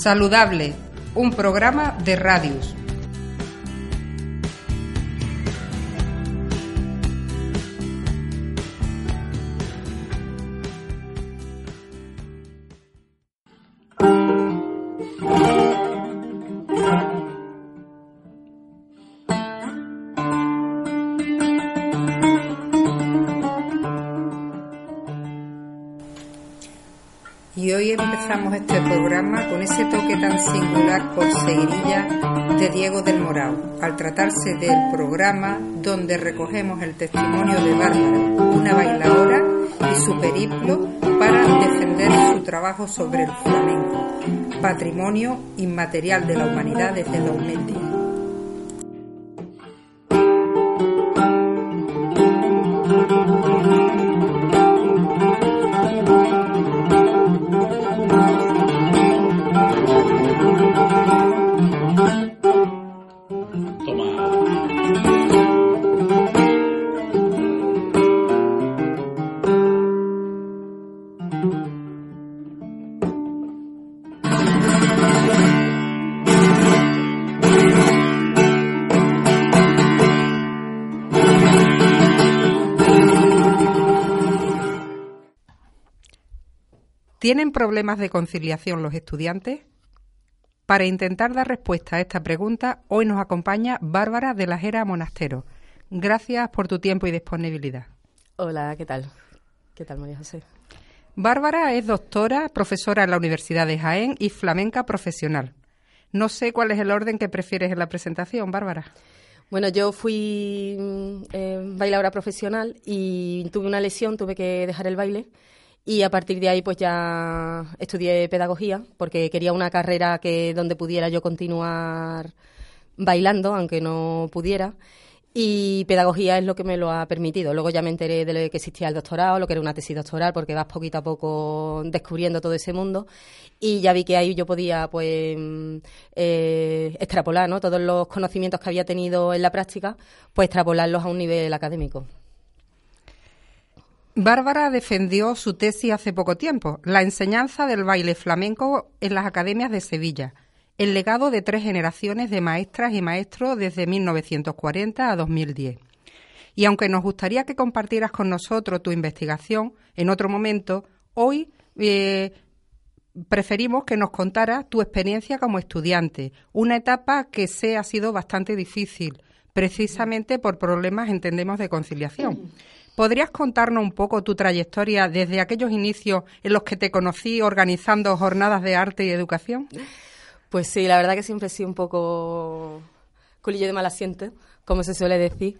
Saludable, un programa de Radius. Este programa con ese toque tan singular por seguirilla de Diego del Morao, al tratarse del programa donde recogemos el testimonio de Bárbara, una bailadora, y su periplo para defender su trabajo sobre el flamenco, patrimonio inmaterial de la humanidad desde 2010. ¿Tienen problemas de conciliación los estudiantes? Para intentar dar respuesta a esta pregunta, hoy nos acompaña Bárbara de la Jera Monastero. Gracias por tu tiempo y disponibilidad. Hola, ¿qué tal? ¿Qué tal, María José? Bárbara es doctora, profesora en la Universidad de Jaén y flamenca profesional. No sé cuál es el orden que prefieres en la presentación, Bárbara. Bueno, yo fui eh, bailadora profesional y tuve una lesión, tuve que dejar el baile y a partir de ahí pues ya estudié pedagogía porque quería una carrera que donde pudiera yo continuar bailando aunque no pudiera y pedagogía es lo que me lo ha permitido. Luego ya me enteré de lo que existía el doctorado, lo que era una tesis doctoral, porque vas poquito a poco descubriendo todo ese mundo. Y ya vi que ahí yo podía, pues, eh, extrapolar, ¿no? Todos los conocimientos que había tenido en la práctica, pues extrapolarlos a un nivel académico. Bárbara defendió su tesis hace poco tiempo, la enseñanza del baile flamenco en las academias de Sevilla, el legado de tres generaciones de maestras y maestros desde 1940 a 2010. Y aunque nos gustaría que compartieras con nosotros tu investigación en otro momento, hoy eh, preferimos que nos contaras tu experiencia como estudiante, una etapa que se ha sido bastante difícil, precisamente por problemas, entendemos, de conciliación. ¿Podrías contarnos un poco tu trayectoria desde aquellos inicios en los que te conocí organizando jornadas de arte y educación? Pues sí, la verdad que siempre he sido un poco culillo de mal asiento, como se suele decir.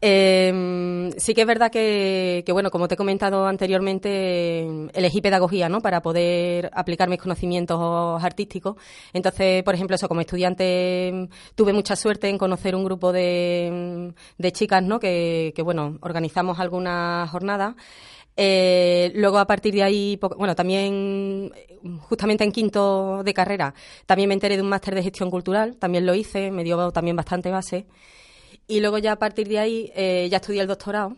Eh, sí que es verdad que, bueno, como te he comentado anteriormente, elegí pedagogía, ¿no? Para poder aplicar mis conocimientos artísticos. Entonces, por ejemplo, eso, como estudiante tuve mucha suerte en conocer un grupo de, de chicas, ¿no? Que, que, bueno, organizamos algunas jornadas. Eh, luego, a partir de ahí, bueno, también, justamente en quinto de carrera, también me enteré de un máster de gestión cultural, también lo hice, me dio también bastante base. Y luego ya a partir de ahí eh, ya estudié el doctorado,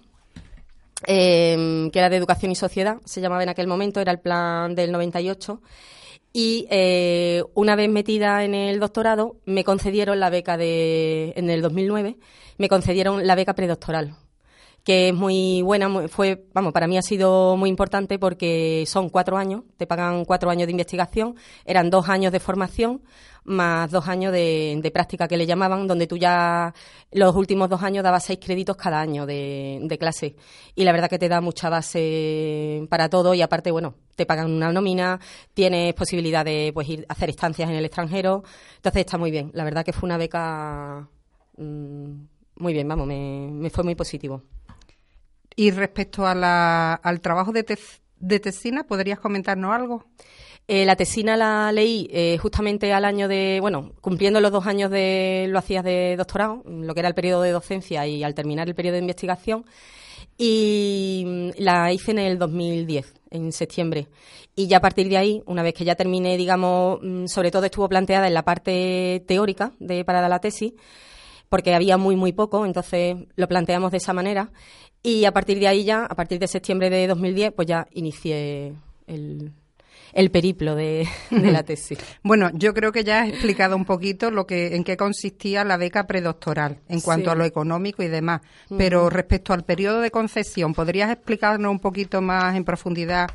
eh, que era de Educación y Sociedad, se llamaba en aquel momento, era el plan del 98. Y eh, una vez metida en el doctorado, me concedieron la beca de, en el 2009, me concedieron la beca predoctoral, que es muy buena, fue, vamos, para mí ha sido muy importante porque son cuatro años, te pagan cuatro años de investigación, eran dos años de formación, más dos años de, práctica que le llamaban, donde tú ya los últimos dos años dabas seis créditos cada año de, clase. Y la verdad que te da mucha base para todo y aparte, bueno, te pagan una nómina, tienes posibilidad de pues, ir a hacer estancias en el extranjero. Entonces está muy bien. La verdad que fue una beca mm, muy bien, vamos, me, fue muy positivo. Y respecto a la, al trabajo de, de tesina, ¿podrías comentarnos algo? Eh, la tesina la leí eh, justamente al año de, bueno, cumpliendo los dos años de, lo hacías de doctorado, lo que era el periodo de docencia y al terminar el periodo de investigación, y mm, la hice en el 2010, en septiembre. Y ya a partir de ahí, una vez que ya terminé, digamos, mm, sobre todo estuvo planteada en la parte teórica de para la tesis, porque había muy, muy poco, entonces lo planteamos de esa manera. Y a partir de ahí ya, a partir de septiembre de 2010, pues ya inicié el, el periplo de, la tesis. Bueno, yo creo que ya has explicado un poquito lo que, en qué consistía la beca predoctoral en cuanto a lo económico y demás. Pero respecto al periodo de concesión, ¿podrías explicarnos un poquito más en profundidad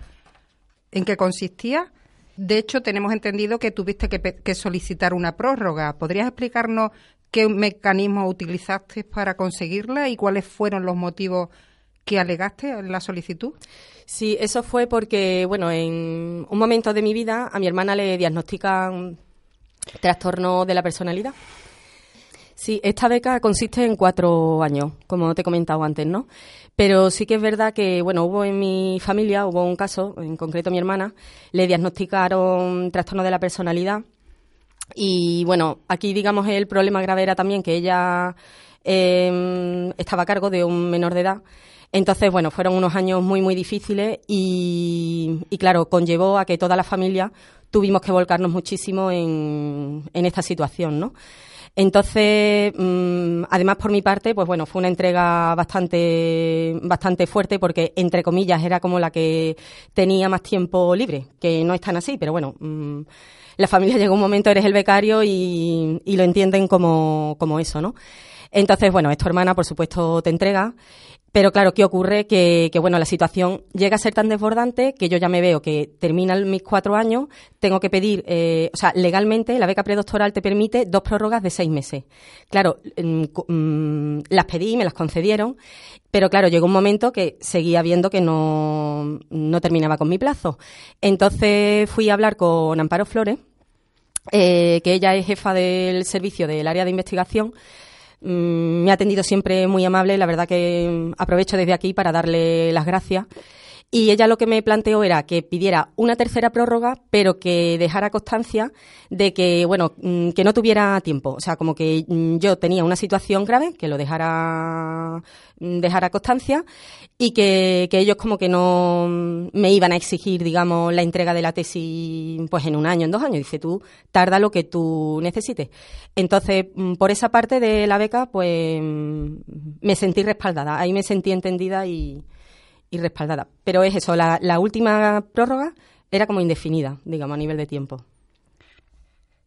en qué consistía? De hecho, tenemos entendido que tuviste que, que solicitar una prórroga. ¿Podrías explicarnos qué mecanismo utilizaste para conseguirla y cuáles fueron los motivos que alegaste en la solicitud? Sí, eso fue porque, bueno, en un momento de mi vida a mi hermana le diagnostican trastorno de la personalidad. Sí, esta beca consiste en cuatro años, como te he comentado antes, ¿no? Pero sí que es verdad que, bueno, hubo en mi familia, hubo un caso, en concreto mi hermana, le diagnosticaron trastorno de la personalidad. Y bueno, aquí digamos el problema grave era también que ella eh, estaba a cargo de un menor de edad entonces, bueno, fueron unos años muy, muy difíciles y, claro, conllevó a que toda la familia tuvimos que volcarnos muchísimo en, esta situación, ¿no? Entonces, mm, además por mi parte, pues bueno, fue una entrega bastante, bastante fuerte porque, entre comillas, era como la que tenía más tiempo libre, que no es tan así, pero bueno, mm, la familia llegó un momento, eres el becario y, lo entienden como, como eso, ¿no? Entonces, bueno, es tu hermana, por supuesto, te entrega pero claro, ¿qué ocurre? Que, bueno, la situación llega a ser tan desbordante que yo ya me veo que terminan mis cuatro años, tengo que pedir, eh, o sea, legalmente la beca predoctoral te permite dos prórrogas de seis meses. Claro, mm, mm, las pedí, me las concedieron, pero claro, llegó un momento que seguía viendo que no, no terminaba con mi plazo. Entonces fui a hablar con Amparo Flores, eh, que ella es jefa del servicio del área de investigación Mm, me ha atendido siempre muy amable, la verdad que mm, aprovecho desde aquí para darle las gracias. Y ella lo que me planteó era que pidiera una tercera prórroga, pero que dejara constancia de que, bueno, mm, que no tuviera tiempo. O sea, como que yo tenía una situación grave, que lo dejara, dejara constancia, y que, que ellos como que no me iban a exigir, digamos, la entrega de la tesis, pues en un año, en dos años. Dice, tú tarda lo que tú necesites. Entonces, por esa parte de la beca, pues me sentí respaldada. Ahí me sentí entendida y, y respaldada. Pero es eso, la, última prórroga era como indefinida, digamos, a nivel de tiempo.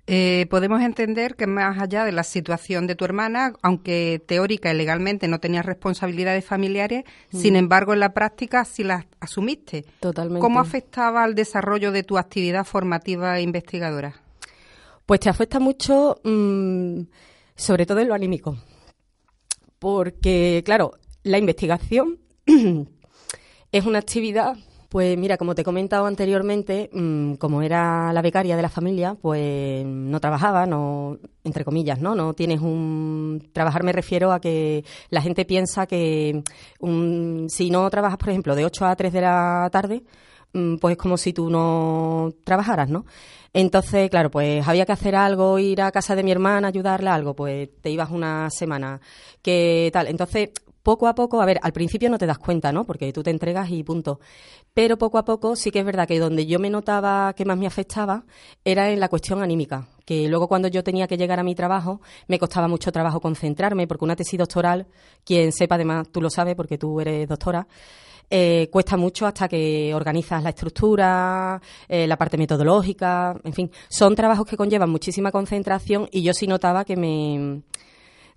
Eh, podemos entender que más allá de la situación de tu hermana, aunque teórica y legalmente no tenías responsabilidades familiares, mm. sin embargo en la práctica sí las asumiste. Totalmente. ¿Cómo afectaba al desarrollo de tu actividad formativa e investigadora? Pues te afecta mucho, mm, sobre todo en lo anímico. Porque, claro, la investigación Es una actividad, pues mira, como te he comentado anteriormente, mm, como era la becaria de la familia, pues no trabajaba, no, entre comillas, ¿no? No tienes un... Trabajar me refiero a que la gente piensa que si no trabajas, por ejemplo, de 8 a 3 de la tarde, mm, pues es como si tú no trabajaras, ¿no? Entonces, claro, pues había que hacer algo, ir a casa de mi hermana, ayudarle a algo, pues te ibas una semana, que tal. Entonces, poco a poco, a ver, al principio no te das cuenta, ¿no? Porque tú te entregas y punto. Pero poco a poco sí que es verdad que donde yo me notaba que más me afectaba era en la cuestión anímica, que luego cuando yo tenía que llegar a mi trabajo me costaba mucho trabajo concentrarme, porque una tesis doctoral, quien sepa además, tú lo sabes porque tú eres doctora, eh, cuesta mucho hasta que organizas la estructura, eh, la parte metodológica, en fin, son trabajos que conllevan muchísima concentración y yo sí notaba que me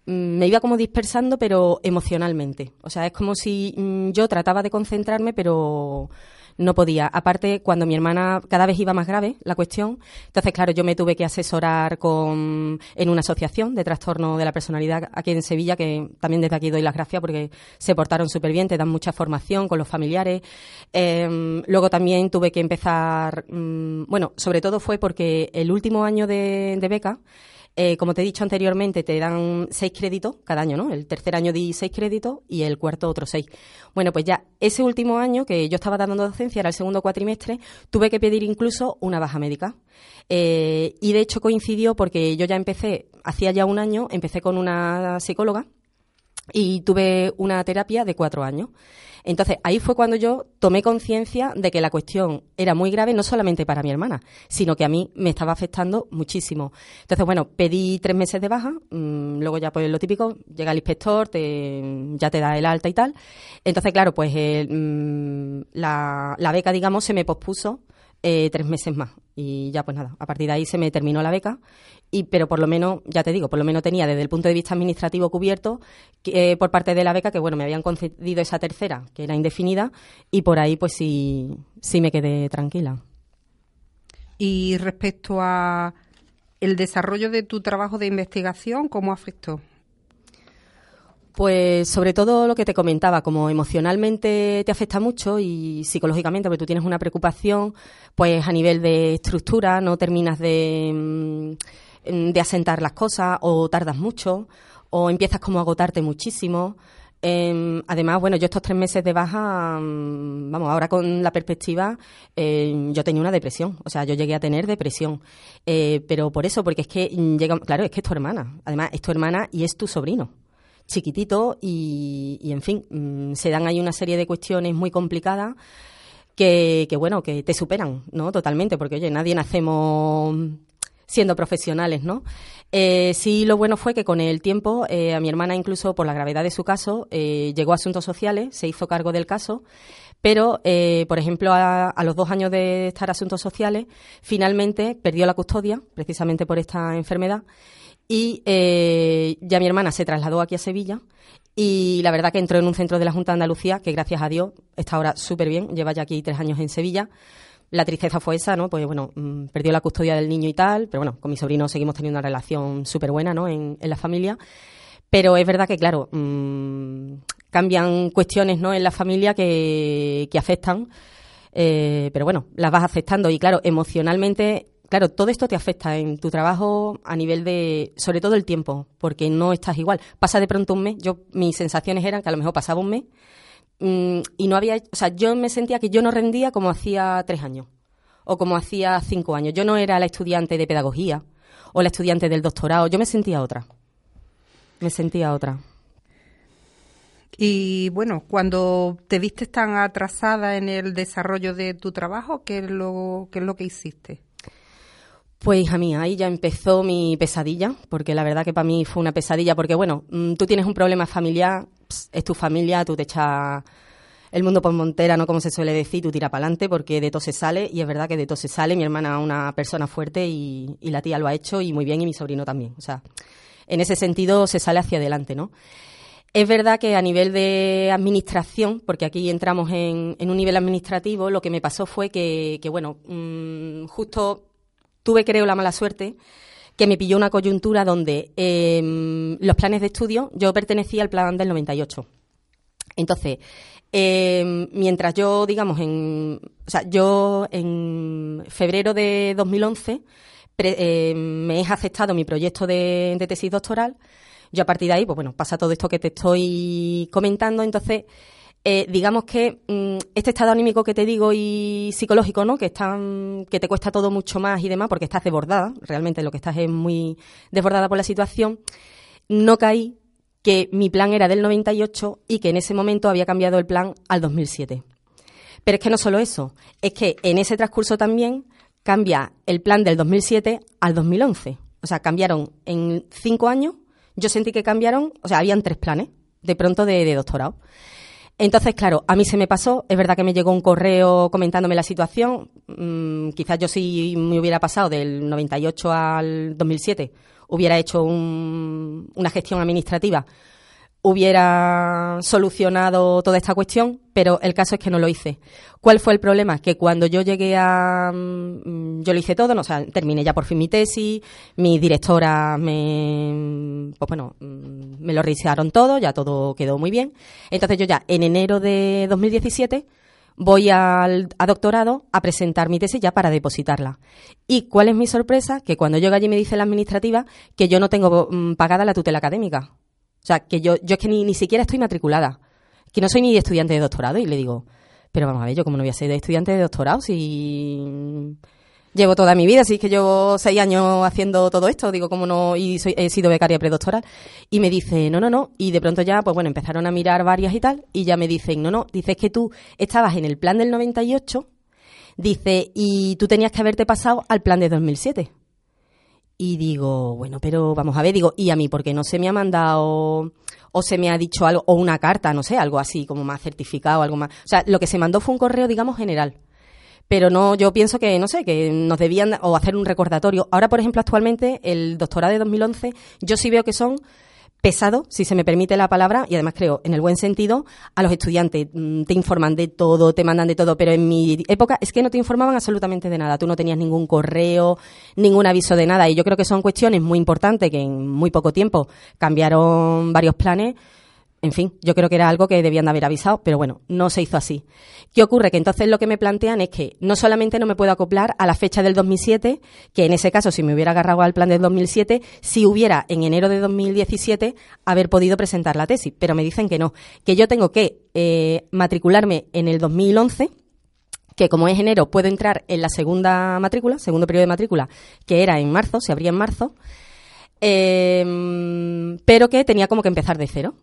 me iba como dispersando, pero emocionalmente. O sea, es como si mm, yo trataba de concentrarme, pero no podía. Aparte, cuando mi hermana cada vez iba más grave la cuestión, entonces, claro, yo me tuve que asesorar con, en una asociación de trastorno de la personalidad aquí en Sevilla, que también desde aquí doy las gracias porque se portaron súper bien, te dan mucha formación con los familiares. Em, luego también tuve que empezar, mm, bueno, sobre todo fue porque el último año de beca, Eh, como te he dicho anteriormente, te dan seis créditos cada año, ¿no? El tercer año di seis créditos y el cuarto otros seis. Bueno, pues ya ese último año que yo estaba dando docencia, era el segundo cuatrimestre, tuve que pedir incluso una baja médica. Eh, y de hecho coincidió porque yo ya empecé, hacía ya un año, empecé con una psicóloga y tuve una terapia de cuatro años. Entonces, ahí fue cuando yo tomé conciencia de que la cuestión era muy grave, no solamente para mi hermana, sino que a mí me estaba afectando muchísimo. Entonces, bueno, pedí tres meses de baja, mm, luego ya pues lo típico, llega el inspector, te, ya te da el alta y tal. Entonces, claro, pues mm, la, la beca, digamos, se me pospuso eh, tres meses más. Y ya, pues nada, a partir de ahí se me terminó la beca. Y, pero por lo menos, ya te digo, por lo menos tenía desde el punto de vista administrativo cubierto eh, por parte de la beca que, bueno, me habían concedido esa tercera, que era indefinida, y por ahí, pues sí, sí me quedé tranquila. Y respecto a el desarrollo de tu trabajo de investigación, ¿cómo afectó? Pues sobre todo lo que te comentaba, como emocionalmente te afecta mucho y psicológicamente, porque tú tienes una preocupación, pues a nivel de estructura no terminas de, mm, de asentar las cosas o tardas mucho o empiezas como a agotarte muchísimo. Em, además, bueno, yo estos tres meses de baja, mm, vamos, ahora con la perspectiva, em, yo tenía una depresión, o sea, yo llegué a tener depresión, eh, pero por eso, porque es que llega, claro, es que es tu hermana, además es tu hermana y es tu sobrino chiquitito y, en fin, mm, se dan ahí una serie de cuestiones muy complicadas que, bueno, que te superan, ¿no? Totalmente, porque oye, nadie nacemos siendo profesionales, ¿no? Eh, sí, lo bueno fue que con el tiempo eh, a mi hermana, incluso por la gravedad de su caso, eh, llegó a asuntos sociales, se hizo cargo del caso, pero, por ejemplo, a, a, los dos años de estar asuntos sociales, finalmente perdió la custodia, precisamente por esta enfermedad, y eh, ya mi hermana se trasladó aquí a Sevilla y la verdad que entró en un centro de la Junta de Andalucía que gracias a Dios está ahora súper bien, lleva ya aquí tres años en Sevilla. La tristeza fue esa, ¿no? Pues bueno, mm, perdió la custodia del niño y tal, pero bueno, con mi sobrino seguimos teniendo una relación súper buena, ¿no? En, la familia. Pero es verdad que, claro, mmm, cambian cuestiones, ¿no? En la familia que, que afectan. Eh, pero bueno, las vas aceptando y claro, emocionalmente claro, todo esto te afecta en tu trabajo a nivel de, sobre todo el tiempo, porque no estás igual. Pasa de pronto un mes, yo, mis sensaciones eran que a lo mejor pasaba un mes mm, y no había, o sea, yo me sentía que yo no rendía como hacía tres años o como hacía cinco años. Yo no era la estudiante de pedagogía o la estudiante del doctorado, yo me sentía otra. Me sentía otra. Y bueno, cuando te viste tan atrasada en el desarrollo de tu trabajo, ¿qué es lo, qué es lo que hiciste? Pues hija mía, ahí ya empezó mi pesadilla, porque la verdad que para mí fue una pesadilla, porque bueno, mm, tú tienes un problema familiar, es tu familia, tú te echas el mundo por montera, ¿no? Como se suele decir, tú tira para adelante porque de todo se sale, y es verdad que de todo se sale, mi hermana es una persona fuerte y, la tía lo ha hecho y muy bien, y mi sobrino también, o sea, en ese sentido se sale hacia adelante, ¿no? Es verdad que a nivel de administración, porque aquí entramos en, en un nivel administrativo, lo que me pasó fue que, que bueno, mmm, justo tuve, creo, la mala suerte que me pilló una coyuntura donde em, los planes de estudio, yo pertenecía al plan del 98. Entonces, em, mientras yo, digamos, en, o sea, yo en febrero de 2011 em, me he aceptado mi proyecto de, tesis doctoral, yo a partir de ahí, pues bueno, pasa todo esto que te estoy comentando, entonces eh, digamos que mm, este estado anímico que te digo y psicológico, ¿no? Que están, que te cuesta todo mucho más y demás, porque estás desbordada, realmente lo que estás es muy desbordada por la situación, no caí que mi plan era del 98 y que en ese momento había cambiado el plan al 2007. Pero es que no solo eso, es que en ese transcurso también cambia el plan del 2007 al 2011. O sea, cambiaron en cinco años, yo sentí que cambiaron, o sea, habían tres planes de pronto de doctorado. Entonces, claro, a mí se me pasó, es verdad que me llegó un correo comentándome la situación, mm, quizás yo sí me hubiera pasado del 98 al 2007, hubiera hecho una gestión administrativa hubiera solucionado toda esta cuestión, pero el caso es que no lo hice. ¿Cuál fue el problema? Que cuando yo llegué a... Mm, yo lo hice todo, no, o terminé ya por fin mi tesis, mi directora me... Pues bueno, mm, me lo revisaron todo, ya todo quedó muy bien. Entonces yo ya en enero de 2017 voy al, a doctorado a presentar mi tesis ya para depositarla. ¿Y cuál es mi sorpresa? Que cuando llego allí me dice la administrativa que yo no tengo mm, pagada la tutela académica. O sea, que yo, yo es que ni, ni siquiera estoy matriculada, que no soy ni estudiante de doctorado. Y le digo, pero vamos a ver, yo como no voy a ser estudiante de doctorado si llevo toda mi vida, así que llevo seis años haciendo todo esto, digo, como no, y soy, he sido becaria predoctoral. Y me dice, no, no, no, y de pronto ya, pues bueno, empezaron a mirar varias y tal, y ya me dicen, no, no, dices que tú estabas en el plan del 98, dice, y tú tenías que haberte pasado al plan de 2007. Y digo, bueno, pero vamos a ver, digo, ¿y a mí por qué no se me ha mandado o se me ha dicho algo, o una carta, no sé, algo así, como más certificado, algo más? O sea, lo que se mandó fue un correo, digamos, general pero no, yo pienso que, no sé, que nos debían o hacer un recordatorio. Ahora, por ejemplo, actualmente, el doctorado de 2011, yo sí veo que son pesados, si se me permite la palabra, y además creo, en el buen sentido, a los estudiantes. Mm, te informan de todo, te mandan de todo, pero en mi época es que no te informaban absolutamente de nada. Tú no tenías ningún correo, ningún aviso de nada. Y yo creo que son cuestiones muy importantes que en muy poco tiempo cambiaron varios planes en fin, yo creo que era algo que debían de haber avisado, pero bueno, no se hizo así. ¿Qué ocurre? Que entonces lo que me plantean es que no solamente no me puedo acoplar a la fecha del 2007, que en ese caso si me hubiera agarrado al plan del 2007, si hubiera en enero de 2017 haber podido presentar la tesis, pero me dicen que no, que yo tengo que eh, matricularme en el 2011 que como es enero puedo entrar en la segunda matrícula, segundo periodo de matrícula, que era en marzo, se abría en marzo, eh, pero que tenía como que empezar de cero.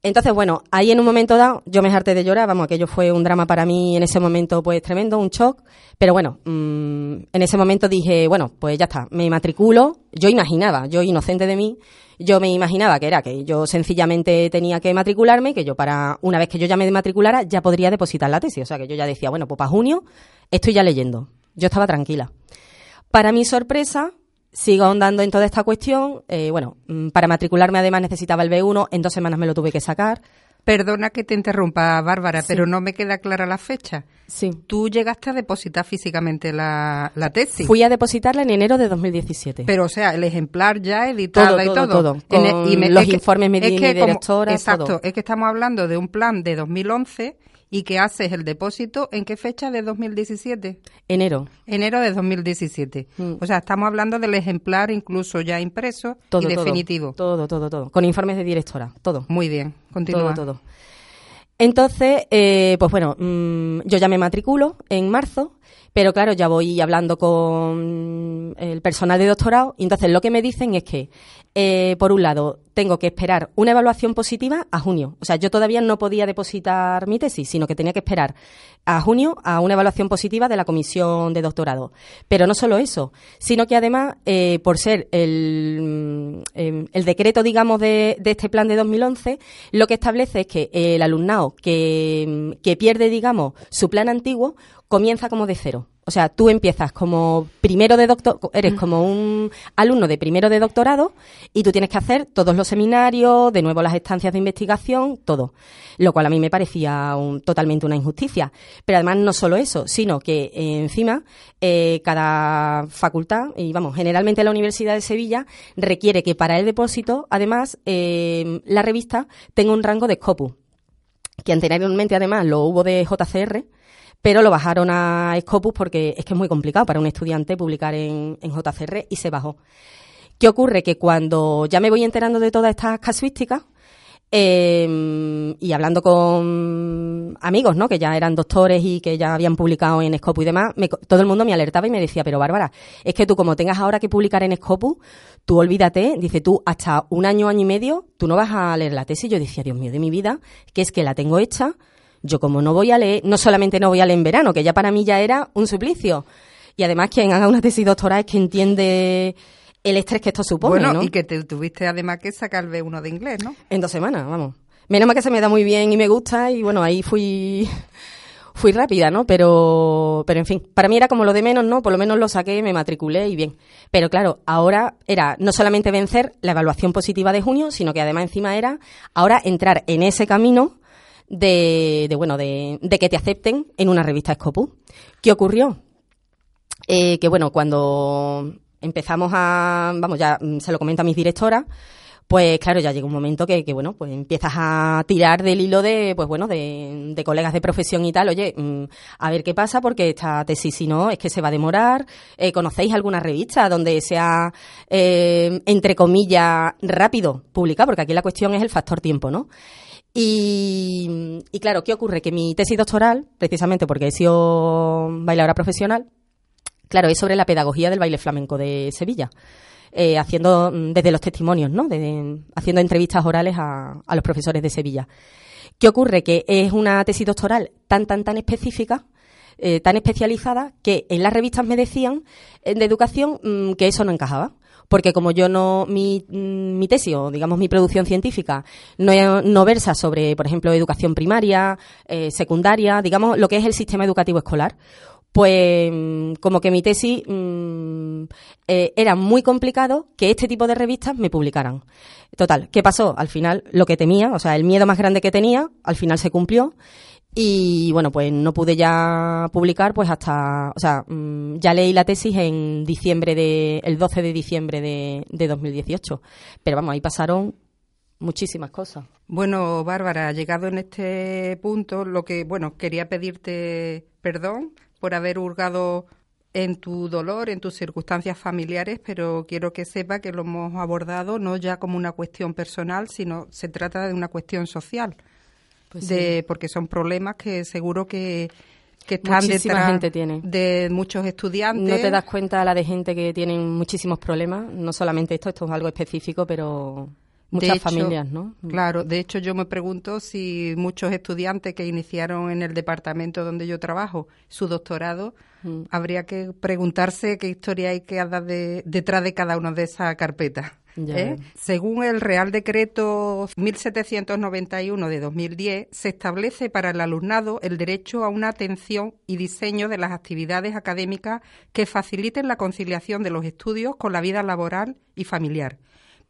Entonces, bueno, ahí en un momento dado yo me harté de llorar, vamos, aquello fue un drama para mí en ese momento pues tremendo, un shock, pero bueno, mm, en ese momento dije, bueno, pues ya está, me matriculo, yo imaginaba, yo inocente de mí, yo me imaginaba que era que yo sencillamente tenía que matricularme, que yo para, una vez que yo ya me matriculara, ya podría depositar la tesis, o sea que yo ya decía, bueno, pues para junio estoy ya leyendo, yo estaba tranquila. Para mi sorpresa, sigo ahondando en toda esta cuestión. Eh, bueno, mm, para matricularme además necesitaba el B1, en dos semanas me lo tuve que sacar. Perdona que te interrumpa, Bárbara, pero no me queda clara la fecha. Sí. ¿Tú llegaste a depositar físicamente la, la, tesis? Fui a depositarla en enero de 2017. Pero, o sea, el ejemplar ya editado y todo. Todo, Con y los informes es que, directora, Exacto, es que estamos hablando de un plan de 2011 y que haces el depósito en qué fecha de 2017? Enero. Enero de 2017. Mm. O sea, estamos hablando del ejemplar incluso ya impreso y definitivo. Todo, todo, todo. Con informes de directora, todo. Muy bien, continúa. Todo, todo. Entonces, eh, pues bueno, mm, yo ya me matriculo en marzo, pero claro, ya voy hablando con el personal de doctorado y entonces lo que me dicen es que eh, por un lado, tengo que esperar una evaluación positiva a junio. O sea, yo todavía no podía depositar mi tesis, sino que tenía que esperar a junio a una evaluación positiva de la comisión de doctorado. Pero no solo eso, sino que además, eh, por ser el, mm, el, decreto, digamos, de, de, este plan de 2011, lo que establece es que el alumnado que, que pierde, digamos, su plan antiguo, comienza como de cero. O sea, tú empiezas como primero de doctor, eres como un alumno de primero de doctorado y tú tienes que hacer todos los seminarios, de nuevo las estancias de investigación, todo. Lo cual a mí me parecía totalmente una injusticia. Pero además no solo eso, sino que eh, encima eh, cada facultad, y vamos, generalmente la Universidad de Sevilla, requiere que para el depósito, además, eh, la revista tenga un rango de Scopus que anteriormente además lo hubo de JCR, pero lo bajaron a Scopus porque es que es muy complicado para un estudiante publicar en, JCR y se bajó. ¿Qué ocurre? Que cuando ya me voy enterando de todas estas casuísticas, em, y hablando con amigos, ¿no? Que ya eran doctores y que ya habían publicado en Scopus y demás, todo el mundo me alertaba y me decía, pero Bárbara, es que tú como tengas ahora que publicar en Scopus, tú olvídate, dice tú, hasta un año, año y medio, tú no vas a leer la tesis. Yo decía, Dios mío, de mi vida, que es que la tengo hecha, yo como no voy a leer, no solamente no voy a leer en verano, que ya para mí ya era un suplicio, y además quien haga una tesis doctoral es que entiende el estrés que esto supone, bueno, y que te tuviste además que sacar el B1 de inglés, ¿no? En dos semanas, vamos. Menos mal que se me da muy bien y me gusta, y bueno, ahí fui fui rápida, ¿no? Pero, pero en fin, para mí era como lo de menos, ¿no? Por lo menos lo saqué, me matriculé y bien. Pero claro, ahora era no solamente vencer la evaluación positiva de junio, sino que además encima era ahora entrar en ese camino de, bueno, de, que te acepten en una revista Scopus. ¿Qué ocurrió? Eh, que bueno, cuando empezamos a, vamos, ya mm, se lo comento a mis directoras, pues claro, ya llega un momento que, bueno, pues empiezas a tirar del hilo de, pues bueno, de, colegas de profesión y tal, oye, mm, a ver qué pasa, porque esta tesis, si no, es que se va a demorar. Eh, ¿Conocéis alguna revista donde sea, eh, entre comillas, rápido publicar? Porque aquí la cuestión es el factor tiempo, ¿no? Y, claro, ¿qué ocurre? Que mi tesis doctoral, precisamente porque he sido bailadora profesional, claro, es sobre la pedagogía del baile flamenco de Sevilla. Eh, haciendo mm, desde los testimonios, ¿no? haciendo entrevistas orales a, los profesores de Sevilla. ¿Qué ocurre? Que es una tesis doctoral tan, tan, tan específica, eh, tan especializada, que en las revistas me decían eh, de educación mm, que eso no encajaba porque como yo no, mi, mm, mi tesis o digamos mi producción científica no, no versa sobre, por ejemplo, educación primaria, secundaria, digamos lo que es el sistema educativo escolar, pues mm, como que mi tesis mm, eh, era muy complicado que este tipo de revistas me publicaran. Total, ¿qué pasó? Al final lo que temía, o sea, el miedo más grande que tenía, al final se cumplió y bueno, pues no pude ya publicar pues hasta, o sea, mm, ya leí la tesis en diciembre de, el 12 de diciembre de, de 2018. Pero vamos, ahí pasaron muchísimas cosas. Bueno, Bárbara, llegado en este punto, lo que, bueno, quería pedirte perdón por haber hurgado en tu dolor, en tus circunstancias familiares, pero quiero que sepa que lo hemos abordado no ya como una cuestión personal, sino se trata de una cuestión social. Pues de, Porque son problemas que seguro que, que están Muchísima gente tiene. de muchos estudiantes. No te das cuenta la de gente que tienen muchísimos problemas, no solamente esto, esto es algo específico, pero muchas familias, ¿no? Claro, de hecho yo me pregunto si muchos estudiantes que iniciaron en el departamento donde yo trabajo su doctorado, mm. habría que preguntarse qué historia hay que dar detrás de cada una de esas carpetas. ¿Eh? Según el Real Decreto 1791 de 2010, se establece para el alumnado el derecho a una atención y diseño de las actividades académicas que faciliten la conciliación de los estudios con la vida laboral y familiar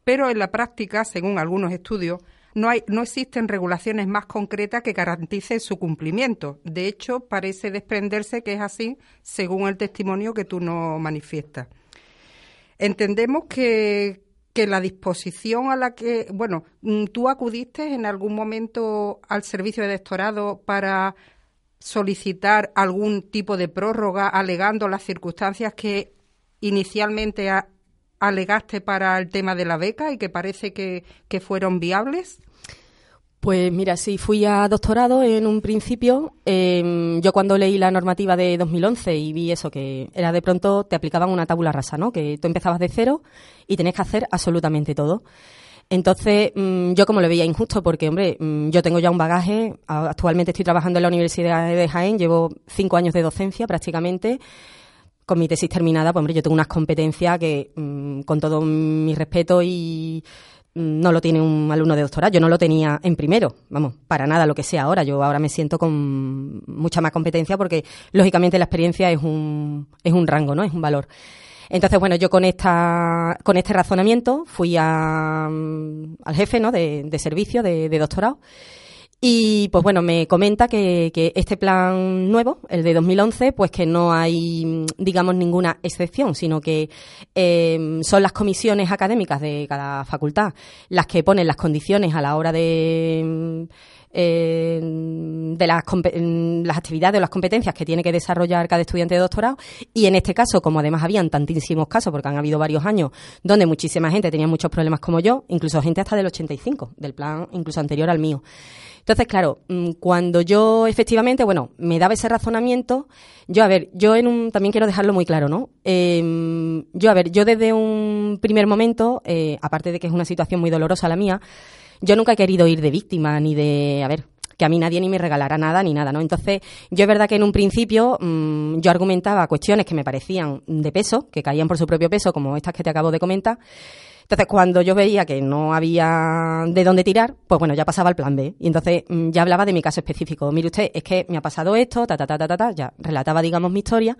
pero en la práctica, según algunos estudios, no, hay, no existen regulaciones más concretas que garanticen su cumplimiento. De hecho, parece desprenderse que es así según el testimonio que tú nos manifiestas. Entendemos que, que la disposición a la que, bueno, mm, tú acudiste en algún momento al servicio de doctorado para solicitar algún tipo de prórroga alegando las circunstancias que inicialmente alegaste para el tema de la beca y que parece que, fueron viables? Pues mira, sí, fui a doctorado en un principio. Em, yo cuando leí la normativa de 2011 y vi eso, que era de pronto te aplicaban una tabula rasa, ¿no? Que tú empezabas de cero y tenías que hacer absolutamente todo. Entonces, mm, yo como lo veía injusto, porque, hombre, mm, yo tengo ya un bagaje, actualmente estoy trabajando en la Universidad de Jaén, llevo cinco años de docencia prácticamente, con mi tesis terminada, pues hombre, yo tengo unas competencias que, mm, con todo mi respeto y no lo tiene un alumno de doctorado. Yo no lo tenía en primero, vamos, para nada lo que sea ahora. Yo ahora me siento con mucha más competencia porque, lógicamente, la experiencia es un, es un rango, ¿no? Es un valor. Entonces, bueno, yo con esta, con este razonamiento fui a, mm, al jefe, ¿no? De, servicio de, de doctorado y pues bueno, me comenta que, este plan nuevo, el de 2011, pues que no hay, digamos, ninguna excepción, sino que eh, son las comisiones académicas de cada facultad las que ponen las condiciones a la hora de, eh, de las, las actividades o las competencias que tiene que desarrollar cada estudiante de doctorado. Y en este caso, como además habían tantísimos casos, porque han habido varios años donde muchísima gente tenía muchos problemas como yo, incluso gente hasta del 85, del plan incluso anterior al mío. Entonces, claro, mm, cuando yo efectivamente, bueno, me daba ese razonamiento, yo, a ver, yo en un, también quiero dejarlo muy claro, ¿no? Em, yo, a ver, yo desde un primer momento, eh, aparte de que es una situación muy dolorosa la mía, yo nunca he querido ir de víctima ni de, a ver, que a mí nadie ni me regalara nada ni nada, ¿no? Entonces, yo es verdad que en un principio mm, yo argumentaba cuestiones que me parecían de peso, que caían por su propio peso, como estas que te acabo de comentar, entonces, cuando yo veía que no había de dónde tirar, pues bueno, ya pasaba al plan B. Y entonces mm, ya hablaba de mi caso específico. Mire usted, es que me ha pasado esto, ta, ta, ta, ta, ta, ta ya relataba, digamos, mi historia.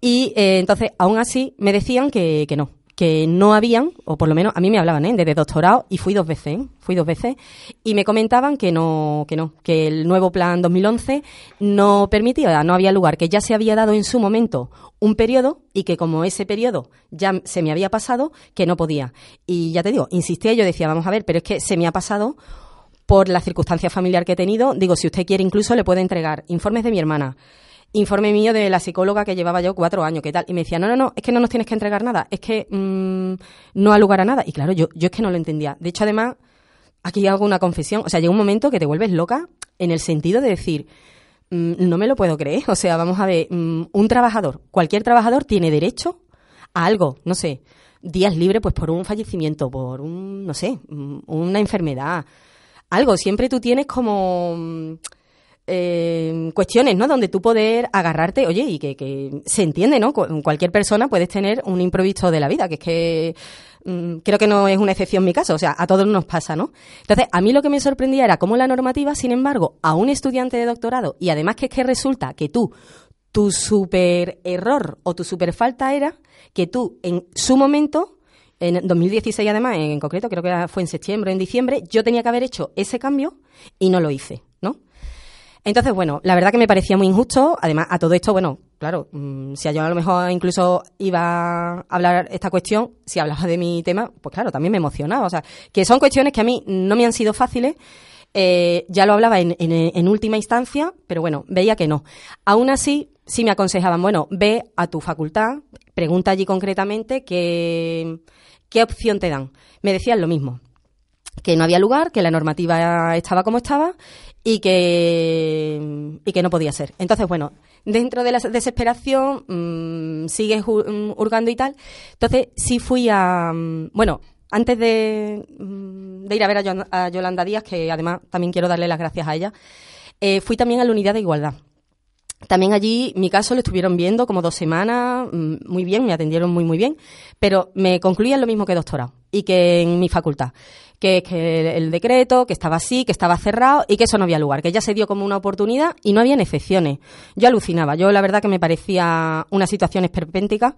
Y eh, entonces, aún así, me decían que, que no, que no habían, o por lo menos a mí me hablaban, ¿eh? desde doctorado, y fui dos veces, ¿eh? fui dos veces, y me comentaban que no, que no, que el nuevo plan 2011 no permitía, no había lugar, que ya se había dado en su momento un periodo y que como ese periodo ya se me había pasado, que no podía. Y ya te digo, insistía, yo decía, vamos a ver, pero es que se me ha pasado por la circunstancia familiar que he tenido. Digo, si usted quiere, incluso le puede entregar informes de mi hermana, informe mío de la psicóloga que llevaba yo cuatro años, ¿qué tal? Y me decía, no, no, no, es que no nos tienes que entregar nada, es que mm, no ha lugar a nada. Y claro, yo, yo es que no lo entendía. De hecho, además, aquí hago una confesión. O sea, llega un momento que te vuelves loca en el sentido de decir, mm, no me lo puedo creer. O sea, vamos a ver, mm, un trabajador, cualquier trabajador tiene derecho a algo, no sé, días libres pues por un fallecimiento, por un, no sé, una enfermedad, algo. Siempre tú tienes como eh, cuestiones, ¿no? Donde tú poder agarrarte, oye, y que, se entiende, ¿no? cualquier persona puedes tener un improviso de la vida, que es que mm, creo que no es una excepción mi caso, o sea, a todos nos pasa, ¿no? Entonces, a mí lo que me sorprendía era cómo la normativa, sin embargo, a un estudiante de doctorado, y además que es que resulta que tú, tu super error o tu super falta era que tú, en su momento, en 2016 además, en concreto, creo que fue en septiembre o en diciembre, yo tenía que haber hecho ese cambio y no lo hice. Entonces, bueno, la verdad que me parecía muy injusto. Además, a todo esto, bueno, claro, mm, si yo a lo mejor incluso iba a hablar esta cuestión, si hablaba de mi tema, pues claro, también me emocionaba. O sea, que son cuestiones que a mí no me han sido fáciles. Eh, ya lo hablaba en, en, última instancia, pero bueno, veía que no. Aún así, sí me aconsejaban, bueno, ve a tu facultad, pregunta allí concretamente qué, qué opción te dan. Me decían lo mismo que no había lugar, que la normativa estaba como estaba y que, y que no podía ser. Entonces, bueno, dentro de la desesperación mm, sigues mm, hurgando y tal. Entonces, sí fui a... Mm, bueno, antes de, ir a ver a, Yolanda Díaz, que además también quiero darle las gracias a ella, eh, fui también a la unidad de igualdad. También allí mi caso lo estuvieron viendo como dos semanas, muy bien, me atendieron muy, muy bien, pero me concluían lo mismo que doctorado y que en mi facultad que, el decreto, que estaba así, que estaba cerrado y que eso no había lugar, que ya se dio como una oportunidad y no había excepciones. Yo alucinaba, yo la verdad que me parecía una situación esperpéntica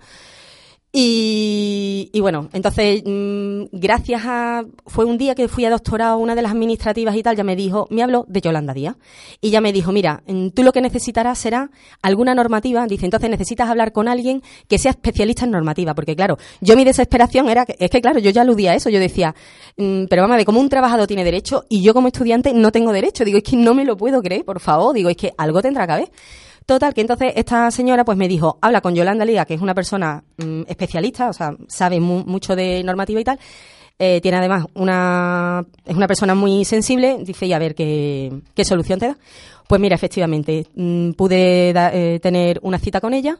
y, bueno, entonces, mm, gracias a. Fue un día que fui a doctorado, una de las administrativas y tal, ya me dijo, me habló de Yolanda Díaz. Y ya me dijo, mira, mm, tú lo que necesitarás será alguna normativa. Dice, entonces necesitas hablar con alguien que sea especialista en normativa. Porque claro, yo mi desesperación era, que, es que claro, yo ya aludía a eso. Yo decía, mm, pero vamos a ver, como un trabajador tiene derecho y yo como estudiante no tengo derecho. Digo, es que no me lo puedo creer, por favor. Digo, es que algo tendrá que haber. Total, que entonces esta señora pues me dijo, habla con Yolanda Liga, que es una persona mm, especialista, o sea, sabe mucho de normativa y tal. Eh, tiene además una, es una persona muy sensible, dice, y a ver qué, qué solución te da. Pues mira, efectivamente, mm, pude eh, tener una cita con ella.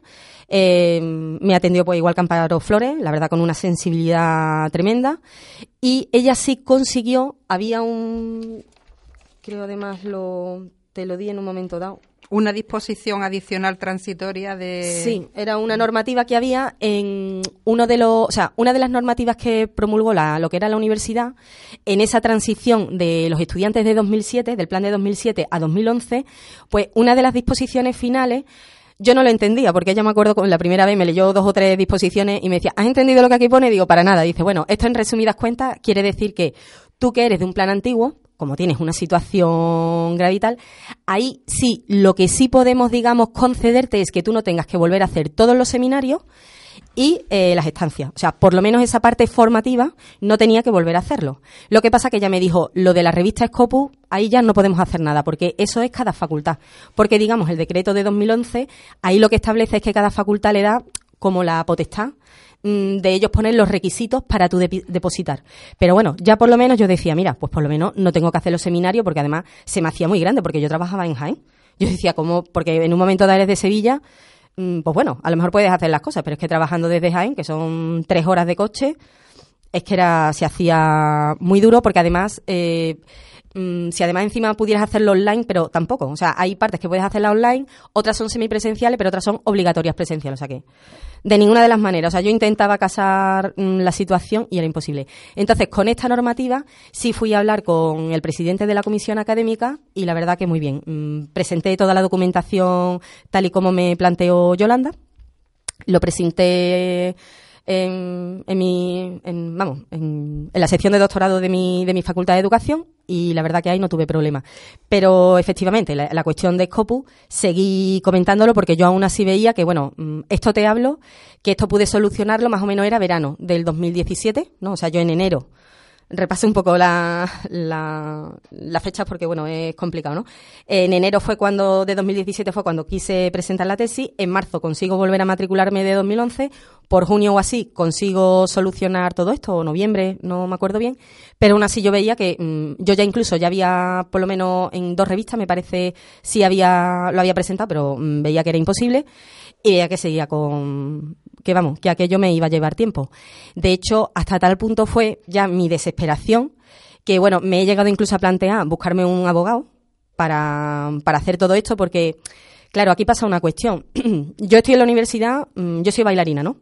Eh, me atendió pues igual Camparo Flores, la verdad con una sensibilidad tremenda. Y ella sí consiguió, había un, creo además lo, te lo di en un momento dado, una disposición adicional transitoria de. Sí, era una normativa que había en uno de los. O sea, una de las normativas que promulgó la, lo que era la universidad, en esa transición de los estudiantes de 2007, del plan de 2007 a 2011, pues una de las disposiciones finales. Yo no lo entendía, porque ella me acuerdo con la primera vez me leyó dos o tres disposiciones y me decía, ¿has entendido lo que aquí pone? Digo, para nada. Dice, bueno, esto en resumidas cuentas quiere decir que tú que eres de un plan antiguo, como tienes una situación grave y tal, ahí sí, lo que sí podemos, digamos, concederte es que tú no tengas que volver a hacer todos los seminarios y eh, las estancias. O sea, por lo menos esa parte formativa no tenía que volver a hacerlo. Lo que pasa que ella me dijo, lo de la revista Scopus, ahí ya no podemos hacer nada, porque eso es cada facultad. Porque, digamos, el decreto de 2011, ahí lo que establece es que cada facultad le da como la potestad de ellos poner los requisitos para tu depositar. Pero bueno, ya por lo menos yo decía, mira, pues por lo menos no tengo que hacer los seminarios porque además se me hacía muy grande porque yo trabajaba en Jaén. Yo decía, como, porque en un momento de de Sevilla, mm, pues bueno, a lo mejor puedes hacer las cosas, pero es que trabajando desde Jaén, que son tres horas de coche, es que era, se hacía muy duro porque además eh, Mm, si además encima pudieras hacerlo online, pero tampoco. O sea, hay partes que puedes hacerla online, otras son semipresenciales, pero otras son obligatorias presenciales. O sea que, de ninguna de las maneras. O sea, yo intentaba casar mm, la situación y era imposible. Entonces, con esta normativa, sí fui a hablar con el presidente de la comisión académica y la verdad que muy bien. Mm, presenté toda la documentación tal y como me planteó Yolanda. Lo presenté en, mi, vamos, en, la sección de doctorado de mi, de mi facultad de educación y la verdad que ahí no tuve problema. Pero efectivamente, la, cuestión de Scopus, seguí comentándolo porque yo aún así veía que, bueno, mm, esto te hablo, que esto pude solucionarlo más o menos era verano del 2017, ¿no? O sea, yo en enero repase un poco la, fechas porque, bueno, es complicado, ¿no? En enero fue cuando, de 2017 fue cuando quise presentar la tesis, en marzo consigo volver a matricularme de 2011, por junio o así consigo solucionar todo esto, o noviembre, no me acuerdo bien, pero aún así yo veía que mm, yo ya incluso ya había, por lo menos en dos revistas, me parece, sí había, lo había presentado, pero mm, veía que era imposible. Y veía que seguía con, que vamos, que aquello me iba a llevar tiempo. De hecho, hasta tal punto fue ya mi desesperación que, bueno, me he llegado incluso a plantear buscarme un abogado para, para hacer todo esto porque, claro, aquí pasa una cuestión. yo estoy en la universidad, mm, yo soy bailarina, ¿no?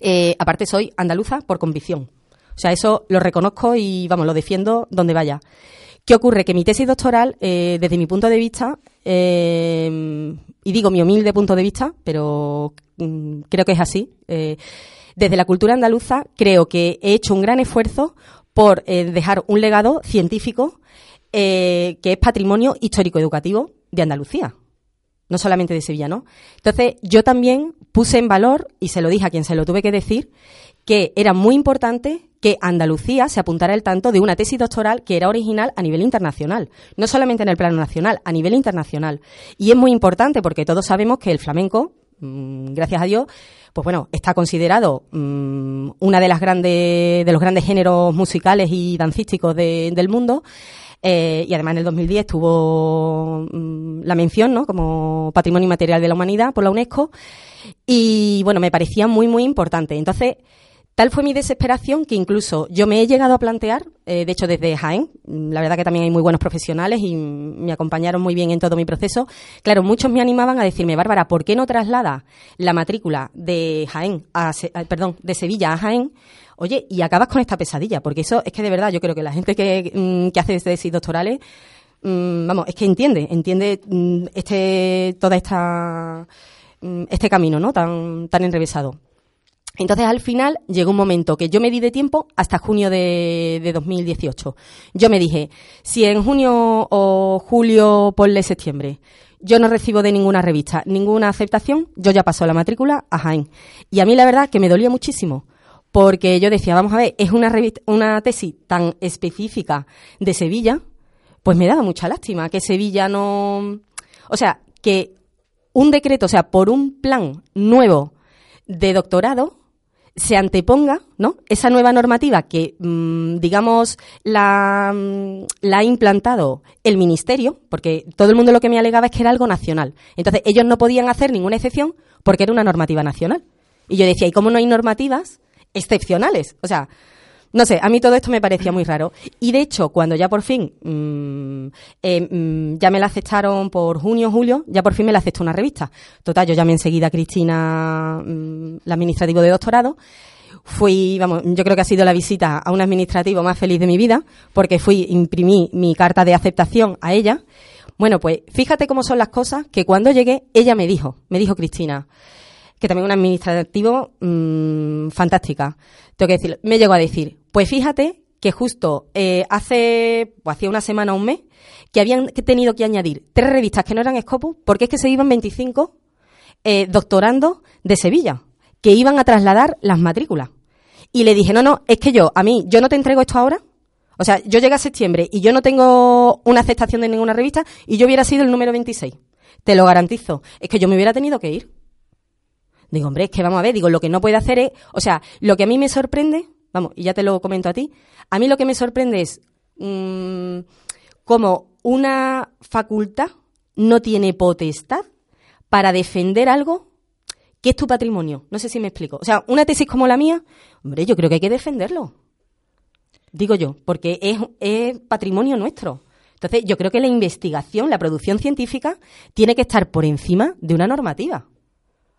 Eh, aparte soy andaluza por convicción. O sea, eso lo reconozco y, vamos, lo defiendo donde vaya. ¿Qué ocurre? Que mi tesis doctoral, eh, desde mi punto de vista, eh, y digo mi humilde punto de vista, pero mm, creo que es así, eh, desde la cultura andaluza creo que he hecho un gran esfuerzo por dejar un legado científico que es patrimonio histórico-educativo de Andalucía, no solamente de Sevilla, ¿no? Entonces, yo también puse en valor, y se lo dije a quien se lo tuve que decir, que era muy importante que Andalucía se apuntara el tanto de una tesis doctoral que era original a nivel internacional, no solamente en el plano nacional, a nivel internacional. Y es muy importante porque todos sabemos que el flamenco, mm, gracias a Dios, pues bueno, está considerado mm, una de las grandes, de los grandes géneros musicales y dancísticos del mundo. Eh, y además en el 2010 tuvo mm, la mención ¿no? como Patrimonio Inmaterial de la Humanidad por la UNESCO. Y bueno, me parecía muy, muy importante. Entonces, Tal fue mi desesperación que incluso yo me he llegado a plantear, eh, de hecho desde Jaén, la verdad que también hay muy buenos profesionales y me acompañaron muy bien en todo mi proceso. Claro, muchos me animaban a decirme, Bárbara, ¿por qué no traslada la matrícula de Jaén a, perdón, de Sevilla a Jaén? Oye, y acabas con esta pesadilla, porque eso es que de verdad yo creo que la gente que, mm, que hace tesis doctorales, mm, vamos, es que entiende, entiende mm, este, toda esta, este camino, ¿no? Tan, tan enrevesado. Entonces, al final, llegó un momento que yo me di de tiempo hasta junio de, 2018. Yo me dije, si en junio o julio, ponle septiembre, yo no recibo de ninguna revista ninguna aceptación, yo ya paso la matrícula a Jaén. Y a mí la verdad que me dolía muchísimo, porque yo decía, vamos a ver, es una, una tesis tan específica de Sevilla, pues me daba mucha lástima que Sevilla no... O sea, que un decreto, o sea, por un plan nuevo de doctorado, se anteponga, ¿no? Esa nueva normativa que, mm, digamos, la, mm, la, ha implantado el ministerio, porque todo el mundo lo que me alegaba es que era algo nacional. Entonces, ellos no podían hacer ninguna excepción porque era una normativa nacional. Y yo decía, ¿y cómo no hay normativas excepcionales? O sea, no sé, a mí todo esto me parecía muy raro. Y de hecho, cuando ya por fin mm, eh, mm, ya me la aceptaron por junio, julio, ya por fin me la aceptó una revista. Total, yo llamé enseguida a Cristina, mm, la administrativa de doctorado. Fui, vamos, yo creo que ha sido la visita a un administrativo más feliz de mi vida, porque fui, imprimí mi carta de aceptación a ella. Bueno, pues fíjate cómo son las cosas, que cuando llegué, ella me dijo, me dijo Cristina, que también un administrativo fantástica. Tengo que decir, me llegó a decir, pues fíjate que justo eh, hace, pues hacía una semana o un mes, que habían tenido que añadir tres revistas que no eran Scopus, porque es que se iban 25 eh, doctorando de Sevilla, que iban a trasladar las matrículas. Y le dije, no, no, es que yo, a mí, yo no te entrego esto ahora. O sea, yo llegué a septiembre y yo no tengo una aceptación de ninguna revista y yo hubiera sido el número 26. Te lo garantizo. Es que yo me hubiera tenido que ir. Digo, hombre, es que vamos a ver, digo, lo que no puede hacer es, o sea, lo que a mí me sorprende vamos, y ya te lo comento a ti, a mí lo que me sorprende es mm, cómo una facultad no tiene potestad para defender algo que es tu patrimonio. No sé si me explico. O sea, una tesis como la mía, hombre, yo creo que hay que defenderlo. Digo yo, porque es patrimonio nuestro. Entonces, yo creo que la investigación, la producción científica, tiene que estar por encima de una normativa.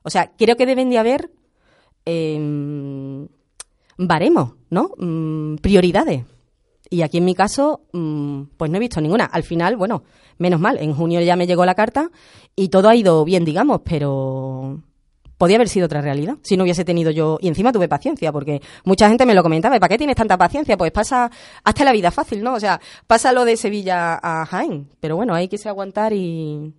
O sea, creo que deben de haber baremos, ¿no? Mm, prioridades. Y aquí en mi caso, mm, pues no he visto ninguna. Al final, bueno, menos mal, en junio ya me llegó la carta y todo ha ido bien, digamos, pero podía haber sido otra realidad si no hubiese tenido yo. Y encima tuve paciencia, porque mucha gente me lo comentaba, ¿para qué tienes tanta paciencia? Pues pasa hasta la vida fácil, ¿no? O sea, pasa lo de Sevilla a Jaén. Pero bueno, hay que aguantar y.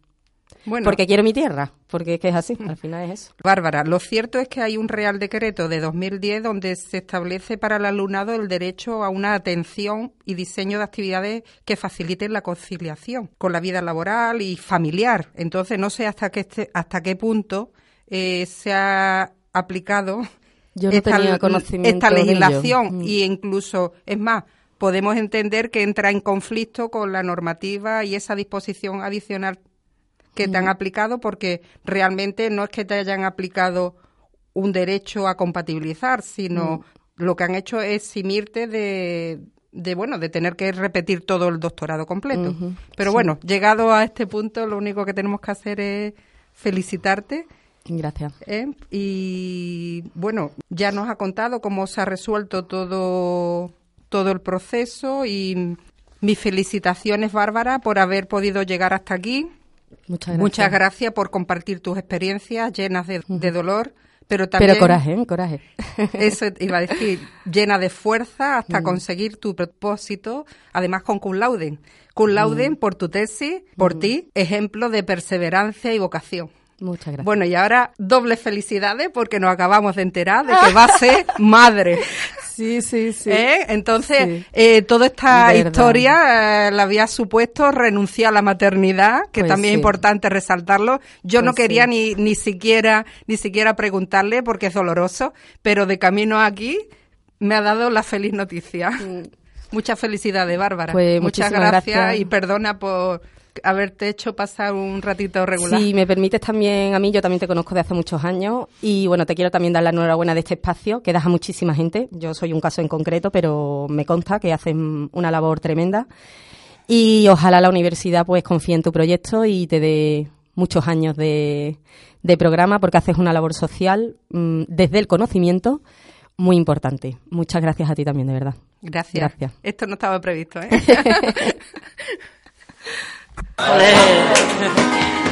Bueno, porque quiero mi tierra, porque es que es así, al final es eso. Bárbara, lo cierto es que hay un Real Decreto de 2010 donde se establece para el alumnado el derecho a una atención y diseño de actividades que faciliten la conciliación con la vida laboral y familiar. Entonces, no sé hasta qué, este, hasta qué punto eh, se ha aplicado esta, legislación mm. y incluso, es más, podemos entender que entra en conflicto con la normativa y esa disposición adicional que te han aplicado porque realmente no es que te hayan aplicado un derecho a compatibilizar, sino mm. lo que han hecho es simirte de, de bueno, de tener que repetir todo el doctorado completo. Pero bueno, llegado a este punto, lo único que tenemos que hacer es felicitarte Gracias. ¿Eh? Y bueno, ya nos ha contado cómo se ha resuelto todo, todo el proceso y mis felicitaciones, Bárbara, por haber podido llegar hasta aquí. Muchas gracias. Muchas gracias por compartir tus experiencias llenas de, dolor, pero también... Pero coraje, ¿eh? coraje. Eso iba a decir, llena de fuerza hasta mm. conseguir tu propósito, además con cum laude. Cum laude mm. por tu tesis, por mm. ti, ejemplo de perseverancia y vocación. Muchas gracias. Bueno, y ahora doble felicidades porque nos acabamos de enterar de que va a ser madre. Sí, sí, sí. ¿Eh? Entonces, eh, toda esta historia eh, la había supuesto renunciar a la maternidad, que pues también es importante resaltarlo. Yo no pues quería ni, ni siquiera ni siquiera preguntarle porque es doloroso, pero de camino aquí me ha dado la feliz noticia. Mm. Muchas felicidades, Bárbara. Pues Muchas gracias y perdona por haberte hecho pasar un ratito regular. Si me permites también, a mí yo también te conozco de hace muchos años y bueno, te quiero también dar la enhorabuena de este espacio que das a muchísima gente. Yo soy un caso en concreto, pero me consta que hacen una labor tremenda y ojalá la universidad pues confíe en tu proyecto y te dé muchos años de, programa porque haces una labor social mm, desde el conocimiento muy importante. Muchas gracias a ti también, de verdad. Gracias. Gracias. Esto no estaba previsto, ¿eh? 好嘞。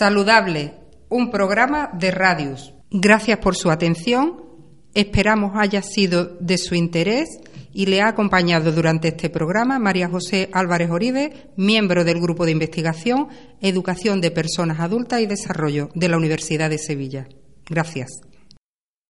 Saludable, un programa de Radius. Gracias por su atención. Esperamos haya sido de su interés y le ha acompañado durante este programa María José Álvarez Oribe, miembro del Grupo de Investigación Educación de Personas Adultas y Desarrollo de la Universidad de Sevilla. Gracias.